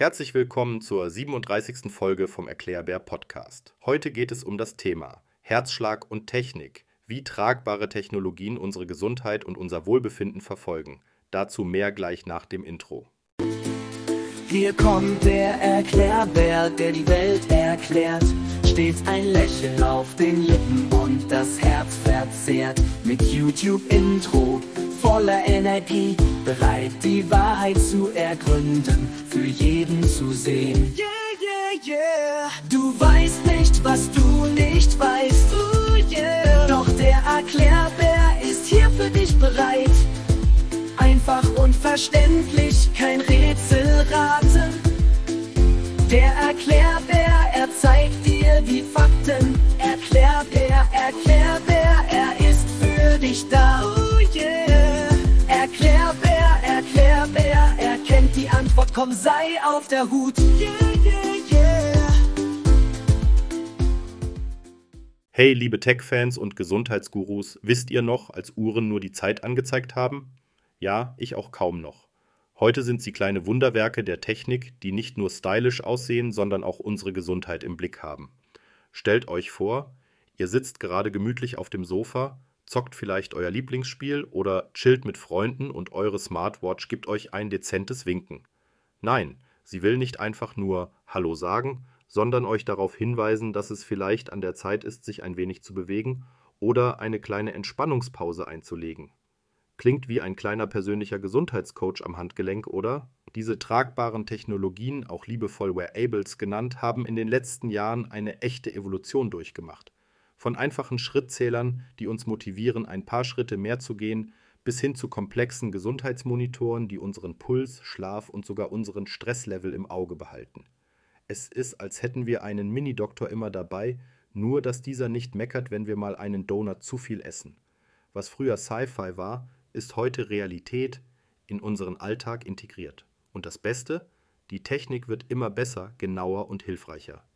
Herzlich willkommen zur 37. Folge vom Erklärbär Podcast. Heute geht es um das Thema Herzschlag und Technik, wie tragbare Technologien unsere Gesundheit und unser Wohlbefinden verfolgen. Dazu mehr gleich nach dem Intro. Hier kommt der Erklärbär, der die Welt erklärt. Stets ein Lächeln auf den Lippen und das Herz verzehrt. Mit YouTube-Intro voller Energie, bereit die Wahrheit zu ergründen, für jeden zu sehen. Yeah, yeah, yeah. Du weißt nicht, was du nicht weißt. Ooh, yeah. Doch der Erklärbär ist hier für dich bereit. Einfach und verständlich, kein Rätselraten. Der Erklärbär, er zeigt dir die Fakten. Erklärbär, Erklärbär, er ist für dich da. Oh yeah. Erklärbär, Erklärbär, er kennt die Antwort, komm, sei auf der Hut. Yeah, yeah, yeah. Hey, liebe Tech-Fans und Gesundheitsgurus, wisst ihr noch, als Uhren nur die Zeit angezeigt haben? Ja, ich auch kaum noch. Heute sind sie kleine Wunderwerke der Technik, die nicht nur stylisch aussehen, sondern auch unsere Gesundheit im Blick haben. Stellt euch vor, ihr sitzt gerade gemütlich auf dem Sofa, zockt vielleicht euer Lieblingsspiel oder chillt mit Freunden und eure Smartwatch gibt euch ein dezentes Winken. Nein, sie will nicht einfach nur Hallo sagen, sondern euch darauf hinweisen, dass es vielleicht an der Zeit ist, sich ein wenig zu bewegen oder eine kleine Entspannungspause einzulegen. Klingt wie ein kleiner persönlicher Gesundheitscoach am Handgelenk, oder? Diese tragbaren Technologien, auch liebevoll Wearables genannt, haben in den letzten Jahren eine echte Evolution durchgemacht. Von einfachen Schrittzählern, die uns motivieren, ein paar Schritte mehr zu gehen, bis hin zu komplexen Gesundheitsmonitoren, die unseren Puls, Schlaf und sogar unseren Stresslevel im Auge behalten. Es ist, als hätten wir einen Mini-Doktor immer dabei, nur dass dieser nicht meckert, wenn wir mal einen Donut zu viel essen. Was früher Sci-Fi war, ist heute Realität in unseren Alltag integriert. Und das Beste, die Technik wird immer besser, genauer und hilfreicher.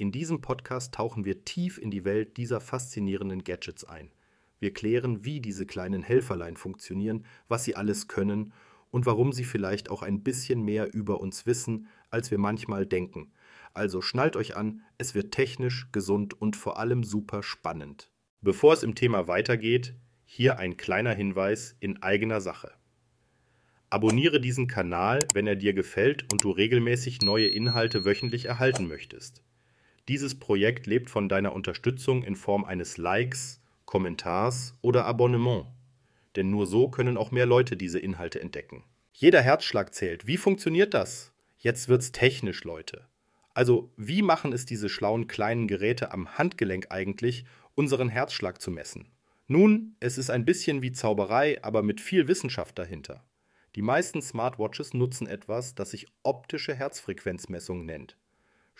In diesem Podcast tauchen wir tief in die Welt dieser faszinierenden Gadgets ein. Wir klären, wie diese kleinen Helferlein funktionieren, was sie alles können und warum sie vielleicht auch ein bisschen mehr über uns wissen, als wir manchmal denken. Also schnallt euch an, es wird technisch, gesund und vor allem super spannend. Bevor es im Thema weitergeht, hier ein kleiner Hinweis in eigener Sache. Abonniere diesen Kanal, wenn er dir gefällt und du regelmäßig neue Inhalte wöchentlich erhalten möchtest. Dieses Projekt lebt von deiner Unterstützung in Form eines Likes, Kommentars oder Abonnement. Denn nur so können auch mehr Leute diese Inhalte entdecken. Jeder Herzschlag zählt. Wie funktioniert das? Jetzt wird's technisch, Leute. Also, wie machen es diese schlauen kleinen Geräte am Handgelenk eigentlich, unseren Herzschlag zu messen? Nun, es ist ein bisschen wie Zauberei, aber mit viel Wissenschaft dahinter. Die meisten Smartwatches nutzen etwas, das sich optische Herzfrequenzmessung nennt.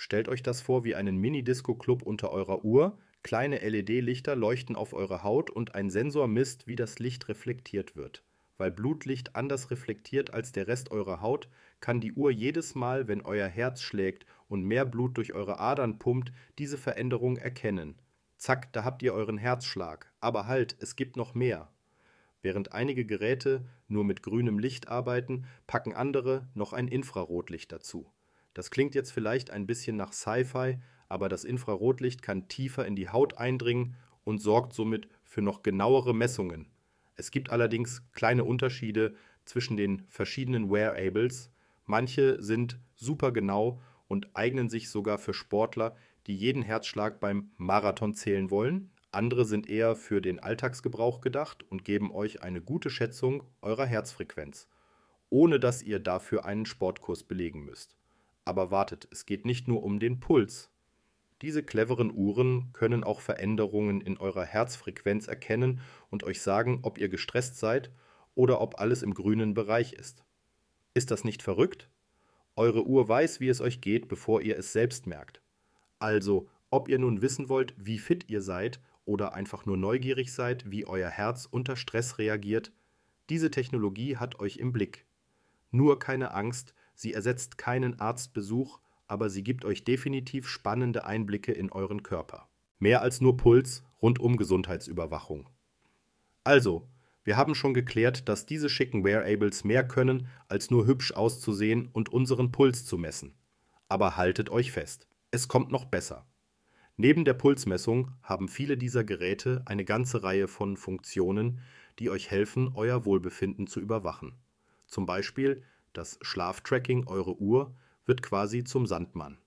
Stellt euch das vor wie einen Mini-Disco-Club unter eurer Uhr, kleine LED-Lichter leuchten auf eure Haut und ein Sensor misst, wie das Licht reflektiert wird. Weil Blutlicht anders reflektiert als der Rest eurer Haut, kann die Uhr jedes Mal, wenn euer Herz schlägt und mehr Blut durch eure Adern pumpt, diese Veränderung erkennen. Zack, da habt ihr euren Herzschlag. Aber halt, es gibt noch mehr. Während einige Geräte nur mit grünem Licht arbeiten, packen andere noch ein Infrarotlicht dazu. Das klingt jetzt vielleicht ein bisschen nach Sci-Fi, aber das Infrarotlicht kann tiefer in die Haut eindringen und sorgt somit für noch genauere Messungen. Es gibt allerdings kleine Unterschiede zwischen den verschiedenen Wearables. Manche sind super genau und eignen sich sogar für Sportler, die jeden Herzschlag beim Marathon zählen wollen. Andere sind eher für den Alltagsgebrauch gedacht und geben euch eine gute Schätzung eurer Herzfrequenz, ohne dass ihr dafür einen Sportkurs belegen müsst. Aber wartet, es geht nicht nur um den Puls. Diese cleveren Uhren können auch Veränderungen in eurer Herzfrequenz erkennen und euch sagen, ob ihr gestresst seid oder ob alles im grünen Bereich ist. Ist das nicht verrückt? Eure Uhr weiß, wie es euch geht, bevor ihr es selbst merkt. Also, ob ihr nun wissen wollt, wie fit ihr seid oder einfach nur neugierig seid, wie euer Herz unter Stress reagiert, diese Technologie hat euch im Blick. Nur keine Angst, sie ersetzt keinen Arztbesuch, aber sie gibt euch definitiv spannende Einblicke in euren Körper. Mehr als nur Puls, rundum Gesundheitsüberwachung. Also, Wir haben schon geklärt, dass diese schicken Wearables mehr können, als nur hübsch auszusehen und unseren Puls zu messen. Aber haltet euch fest, es kommt noch besser. Neben der Pulsmessung haben viele dieser Geräte eine ganze Reihe von Funktionen, die euch helfen, euer Wohlbefinden zu überwachen. Zum Beispiel das Schlaftracking eurer Uhr wird quasi zum Sandmann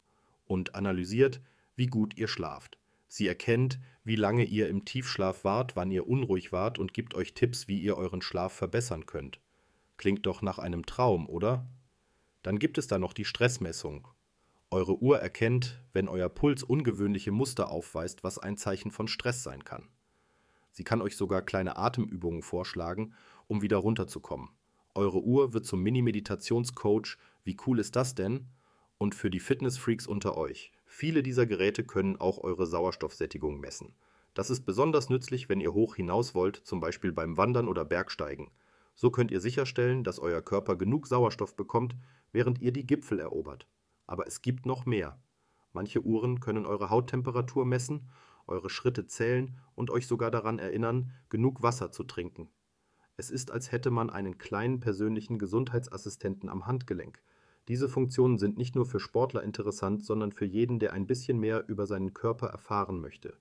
und analysiert, wie gut ihr schlaft. Sie erkennt, wie lange ihr im Tiefschlaf wart, wann ihr unruhig wart und gibt euch Tipps, wie ihr euren Schlaf verbessern könnt. Klingt doch nach einem Traum, oder? Dann gibt es da noch die Stressmessung. Eure Uhr erkennt, wenn euer Puls ungewöhnliche Muster aufweist, was ein Zeichen von Stress sein kann. Sie kann euch sogar kleine Atemübungen vorschlagen, um wieder runterzukommen. Eure Uhr wird zum Mini-Meditationscoach. Wie cool ist das denn? Und für die Fitnessfreaks unter euch. Viele dieser Geräte können auch eure Sauerstoffsättigung messen. Das ist besonders nützlich, wenn ihr hoch hinaus wollt, zum Beispiel beim Wandern oder Bergsteigen. So könnt ihr sicherstellen, dass euer Körper genug Sauerstoff bekommt, während ihr die Gipfel erobert. Aber es gibt noch mehr. Manche Uhren können eure Hauttemperatur messen, eure Schritte zählen und euch sogar daran erinnern, genug Wasser zu trinken. Es ist, als hätte man einen kleinen persönlichen Gesundheitsassistenten am Handgelenk, diese Funktionen sind nicht nur für Sportler interessant, sondern für jeden, der ein bisschen mehr über seinen Körper erfahren möchte.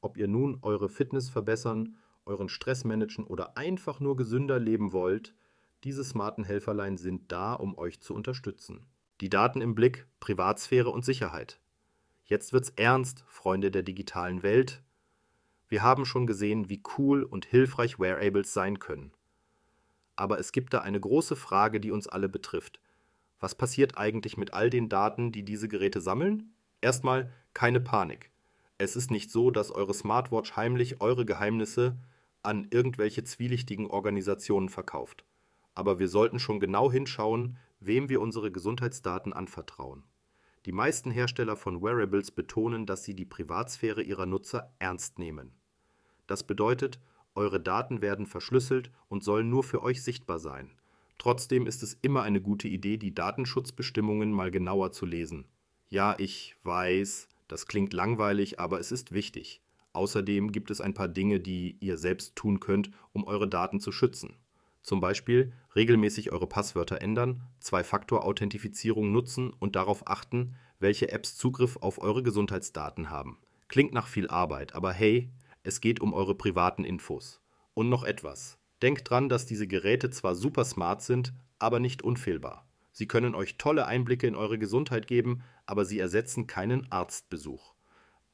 Ob ihr nun eure Fitness verbessern, euren Stress managen oder einfach nur gesünder leben wollt, diese smarten Helferlein sind da, um euch zu unterstützen. Die Daten im Blick, Privatsphäre und Sicherheit. Jetzt wird's ernst, Freunde der digitalen Welt. Wir haben schon gesehen, wie cool und hilfreich Wearables sein können. Aber es gibt da eine große Frage, die uns alle betrifft. Was passiert eigentlich mit all den Daten, die diese Geräte sammeln? Erstmal keine Panik. Es ist nicht so, dass eure Smartwatch heimlich eure Geheimnisse an irgendwelche zwielichtigen Organisationen verkauft. Aber wir sollten schon genau hinschauen, wem wir unsere Gesundheitsdaten anvertrauen. Die meisten Hersteller von Wearables betonen, dass sie die Privatsphäre ihrer Nutzer ernst nehmen. Das bedeutet, eure Daten werden verschlüsselt und sollen nur für euch sichtbar sein. Trotzdem ist es immer eine gute Idee, die Datenschutzbestimmungen mal genauer zu lesen. Ja, ich weiß, das klingt langweilig, aber es ist wichtig. Außerdem gibt es ein paar Dinge, die ihr selbst tun könnt, um eure Daten zu schützen. Zum Beispiel regelmäßig eure Passwörter ändern, Zwei-Faktor-Authentifizierung nutzen und darauf achten, welche Apps Zugriff auf eure Gesundheitsdaten haben. Klingt nach viel Arbeit, aber hey, es geht um eure privaten Infos. Und noch etwas. Denkt dran, dass diese Geräte zwar super smart sind, aber nicht unfehlbar. Sie können euch tolle Einblicke in eure Gesundheit geben, aber sie ersetzen keinen Arztbesuch.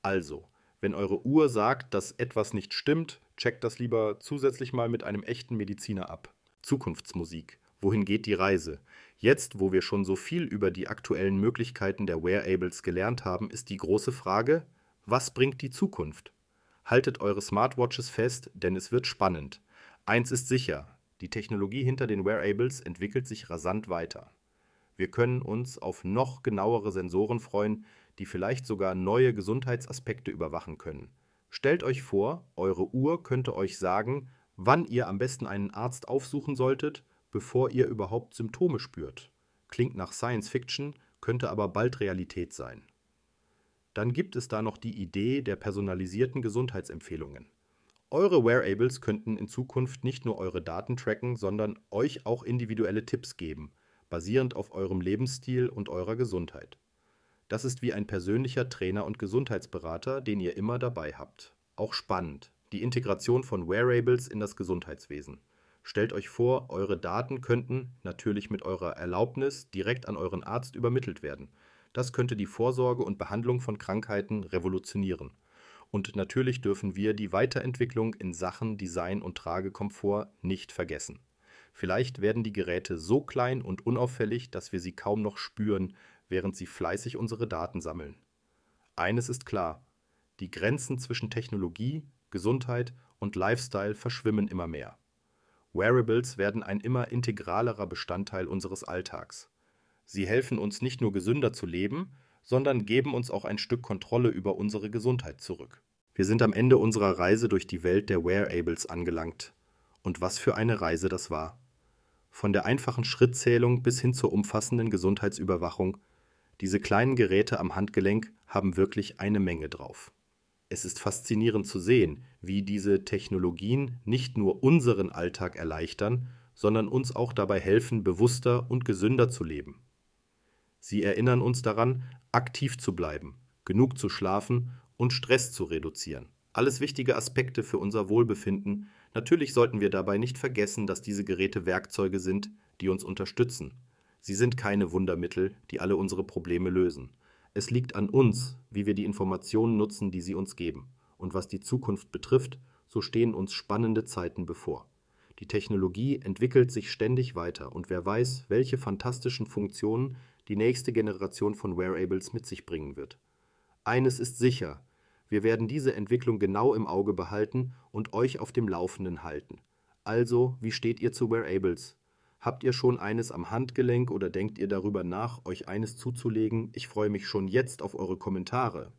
Also, wenn eure Uhr sagt, dass etwas nicht stimmt, checkt das lieber zusätzlich mal mit einem echten Mediziner ab. Zukunftsmusik. Wohin geht die Reise? Jetzt, wo wir schon so viel über die aktuellen Möglichkeiten der Wearables gelernt haben, ist die große Frage, was bringt die Zukunft? Haltet eure Smartwatches fest, denn es wird spannend. Eins ist sicher, die Technologie hinter den Wearables entwickelt sich rasant weiter. Wir können uns auf noch genauere Sensoren freuen, die vielleicht sogar neue Gesundheitsaspekte überwachen können. Stellt euch vor, eure Uhr könnte euch sagen, wann ihr am besten einen Arzt aufsuchen solltet, bevor ihr überhaupt Symptome spürt. Klingt nach Science Fiction, könnte aber bald Realität sein. Dann gibt es da noch die Idee der personalisierten Gesundheitsempfehlungen. Eure Wearables könnten in Zukunft nicht nur eure Daten tracken, sondern euch auch individuelle Tipps geben, basierend auf eurem Lebensstil und eurer Gesundheit. Das ist wie ein persönlicher Trainer und Gesundheitsberater, den ihr immer dabei habt. Auch spannend, die Integration von Wearables in das Gesundheitswesen. Stellt euch vor, eure Daten könnten, natürlich mit eurer Erlaubnis, direkt an euren Arzt übermittelt werden. Das könnte die Vorsorge und Behandlung von Krankheiten revolutionieren. Und natürlich dürfen wir die Weiterentwicklung in Sachen Design und Tragekomfort nicht vergessen. Vielleicht werden die Geräte so klein und unauffällig, dass wir sie kaum noch spüren, während sie fleißig unsere Daten sammeln. Eines ist klar, die Grenzen zwischen Technologie, Gesundheit und Lifestyle verschwimmen immer mehr. Wearables werden ein immer integralerer Bestandteil unseres Alltags. Sie helfen uns nicht nur gesünder zu leben, sondern geben uns auch ein Stück Kontrolle über unsere Gesundheit zurück. Wir sind am Ende unserer Reise durch die Welt der Wearables angelangt. Und was für eine Reise das war. Von der einfachen Schrittzählung bis hin zur umfassenden Gesundheitsüberwachung, diese kleinen Geräte am Handgelenk haben wirklich eine Menge drauf. Es ist faszinierend zu sehen, wie diese Technologien nicht nur unseren Alltag erleichtern, sondern uns auch dabei helfen, bewusster und gesünder zu leben. Sie erinnern uns daran, aktiv zu bleiben, genug zu schlafen und Stress zu reduzieren. Alles wichtige Aspekte für unser Wohlbefinden. Natürlich sollten wir dabei nicht vergessen, dass diese Geräte Werkzeuge sind, die uns unterstützen. Sie sind keine Wundermittel, die alle unsere Probleme lösen. Es liegt an uns, wie wir die Informationen nutzen, die sie uns geben. Und was die Zukunft betrifft, so stehen uns spannende Zeiten bevor. Die Technologie entwickelt sich ständig weiter und wer weiß, welche fantastischen Funktionen die nächste Generation von Wearables mit sich bringen wird. Eines ist sicher, wir werden diese Entwicklung genau im Auge behalten und euch auf dem Laufenden halten. Also, wie steht ihr zu Wearables? Habt ihr schon eines am Handgelenk oder denkt ihr darüber nach, euch eines zuzulegen? Ich freue mich schon jetzt auf eure Kommentare.